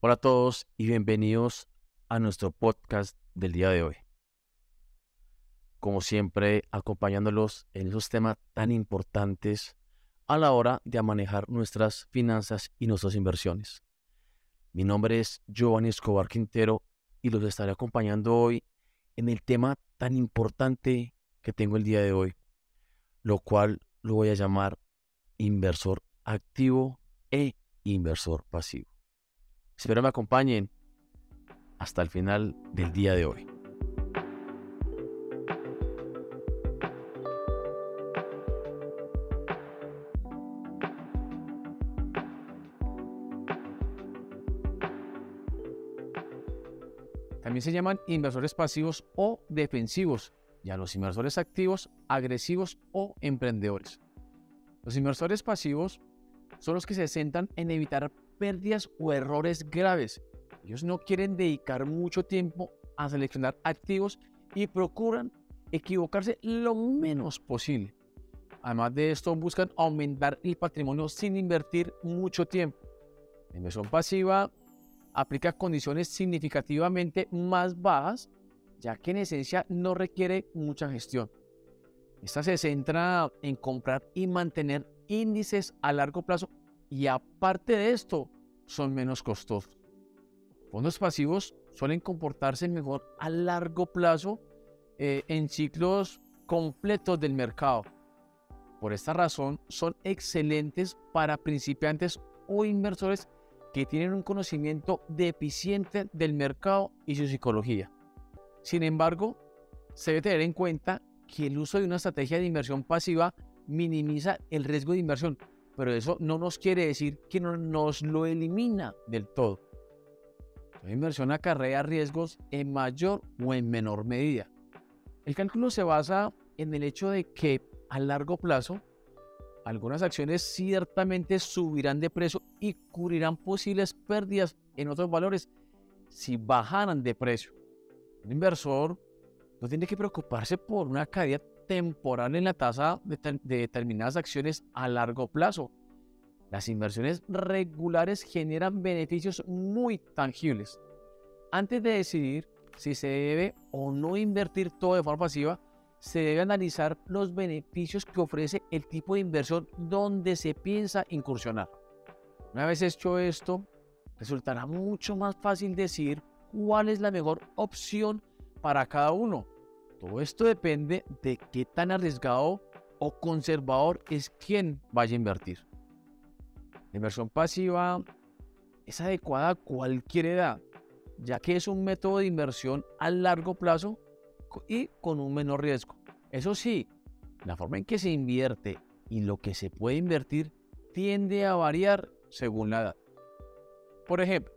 Hola a todos y bienvenidos a nuestro podcast del día de hoy. Como siempre, acompañándolos en esos temas tan importantes a la hora de manejar nuestras finanzas y nuestras inversiones. Mi nombre es Giovanni Escobar Quintero y los estaré acompañando hoy en el tema tan importante que tengo el día de hoy, lo cual lo voy a llamar inversor activo e inversor pasivo. Espero me acompañen hasta el final del día de hoy. También se llaman inversores pasivos o defensivos y a los inversores activos agresivos o emprendedores. Los inversores pasivos son los que se centran en evitar pérdidas o errores graves. Ellos no quieren dedicar mucho tiempo a seleccionar activos y procuran equivocarse lo menos posible. Además de esto, buscan aumentar el patrimonio sin invertir mucho tiempo. La inversión pasiva aplica condiciones significativamente más bajas, ya que en esencia no requiere mucha gestión. Esta se centra en comprar y mantener índices a largo plazo y aparte de esto son menos costosos. Fondos pasivos suelen comportarse mejor a largo plazo eh, en ciclos completos del mercado. Por esta razón son excelentes para principiantes o inversores que tienen un conocimiento deficiente del mercado y su psicología. Sin embargo, se debe tener en cuenta que el uso de una estrategia de inversión pasiva minimiza el riesgo de inversión, pero eso no nos quiere decir que no nos lo elimina del todo. La inversión acarrea riesgos en mayor o en menor medida. El cálculo se basa en el hecho de que a largo plazo algunas acciones ciertamente subirán de precio y cubrirán posibles pérdidas en otros valores si bajaran de precio. Un inversor no tiene que preocuparse por una caída temporal en la tasa de, determinadas acciones a largo plazo. Las inversiones regulares generan beneficios muy tangibles. Antes de decidir si se debe o no invertir todo de forma pasiva, se debe analizar los beneficios que ofrece el tipo de inversión donde se piensa incursionar. Una vez hecho esto, resultará mucho más fácil decir cuál es la mejor opción para cada uno. Todo esto depende de qué tan arriesgado o conservador es quien vaya a invertir. La inversión pasiva es adecuada a cualquier edad, ya que es un método de inversión a largo plazo y con un menor riesgo. Eso sí, la forma en que se invierte y lo que se puede invertir tiende a variar según la edad. Por ejemplo,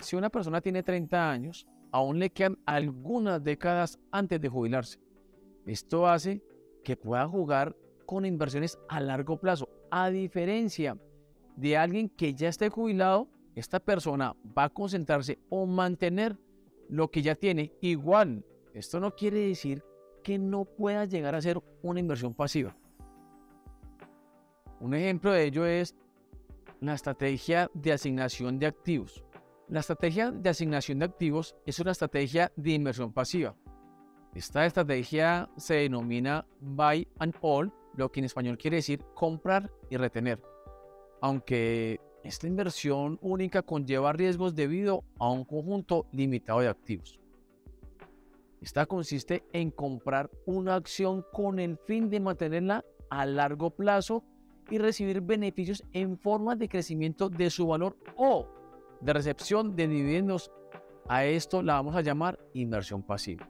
si una persona tiene 30 años, aún le quedan algunas décadas antes de jubilarse. Esto hace que pueda jugar con inversiones a largo plazo. A diferencia de alguien que ya esté jubilado, esta persona va a concentrarse o mantener lo que ya tiene igual. Esto no quiere decir que no pueda llegar a ser una inversión pasiva. Un ejemplo de ello es la estrategia de asignación de activos. La estrategia de asignación de activos es una estrategia de inversión pasiva. Esta estrategia se denomina buy and hold, lo que en español quiere decir comprar y retener. Aunque esta inversión única conlleva riesgos debido a un conjunto limitado de activos. Esta consiste en comprar una acción con el fin de mantenerla a largo plazo y recibir beneficios en forma de crecimiento de su valor o de recepción de dividendos. A esto la vamos a llamar inversión pasiva.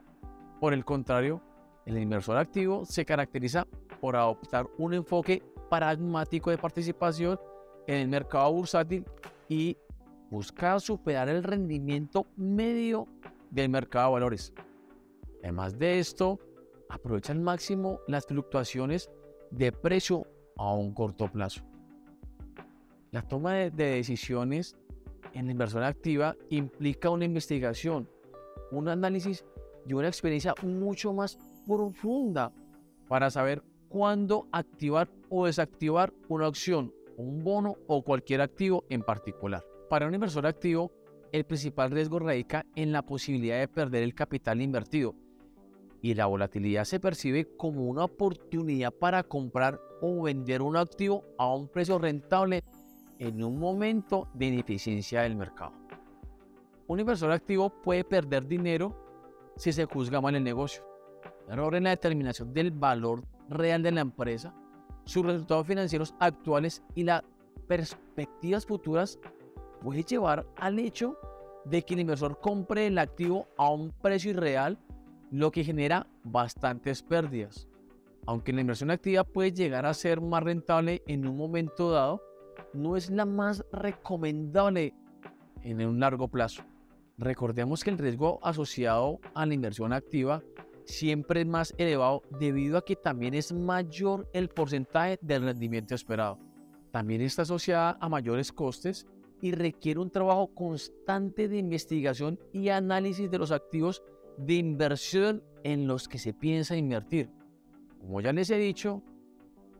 Por el contrario, el inversor activo se caracteriza por adoptar un enfoque pragmático de participación en el mercado bursátil y buscar superar el rendimiento medio del mercado de valores. Además de esto, aprovecha al máximo las fluctuaciones de precio a un corto plazo. La toma de, decisiones en la inversión activa implica una investigación, un análisis y una experiencia mucho más profunda para saber cuándo activar o desactivar una opción, un bono o cualquier activo en particular. Para un inversor activo, el principal riesgo radica en la posibilidad de perder el capital invertido y la volatilidad se percibe como una oportunidad para comprar o vender un activo a un precio rentable en un momento de ineficiencia del mercado. Un inversor activo puede perder dinero si se juzga mal el negocio, error en la determinación del valor real de la empresa, sus resultados financieros actuales y las perspectivas futuras puede llevar al hecho de que el inversor compre el activo a un precio irreal, lo que genera bastantes pérdidas. Aunque la inversión activa puede llegar a ser más rentable en un momento dado, no es la más recomendable en un largo plazo. Recordemos que el riesgo asociado a la inversión activa siempre es más elevado debido a que también es mayor el porcentaje del rendimiento esperado. También está asociada a mayores costes y requiere un trabajo constante de investigación y análisis de los activos de inversión en los que se piensa invertir. Como ya les he dicho,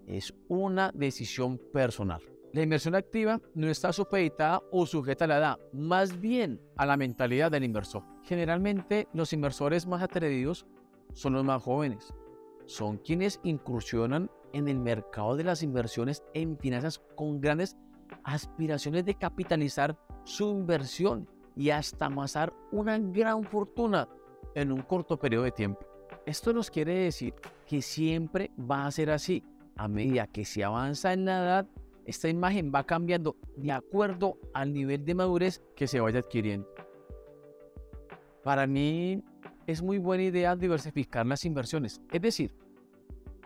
es una decisión personal. La inversión activa no está supeditada o sujeta a la edad, más bien a la mentalidad del inversor. Generalmente los inversores más atrevidos son los más jóvenes. Son quienes incursionan en el mercado de las inversiones en finanzas con grandes aspiraciones de capitalizar su inversión y hasta amasar una gran fortuna en un corto periodo de tiempo. Esto nos quiere decir que siempre va a ser así. A medida que se avanza en la edad, esta imagen va cambiando de acuerdo al nivel de madurez que se vaya adquiriendo. Para mí es muy buena idea diversificar las inversiones, es decir,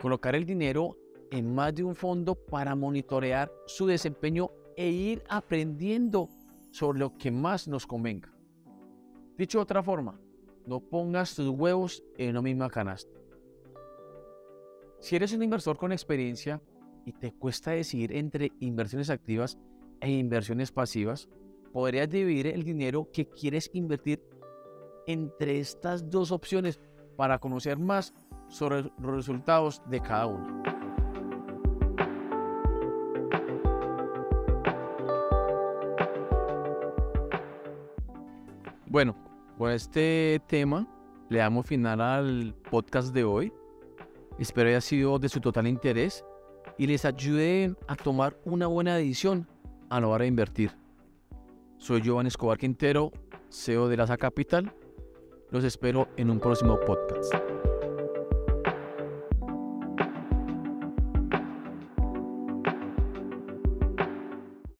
colocar el dinero en más de un fondo para monitorear su desempeño e ir aprendiendo sobre lo que más nos convenga. Dicho de otra forma, no pongas tus huevos en una misma canasta. Si eres un inversor con experiencia y te cuesta decidir entre inversiones activas e inversiones pasivas, podrías dividir el dinero que quieres invertir entre estas dos opciones para conocer más sobre los resultados de cada una. Bueno, con este tema le damos final al podcast de hoy. Espero haya sido de su total interés y les ayude a tomar una buena decisión a la hora de invertir. Soy Giovanni Escobar Quintero, CEO de Laza Capital. Los espero en un próximo podcast.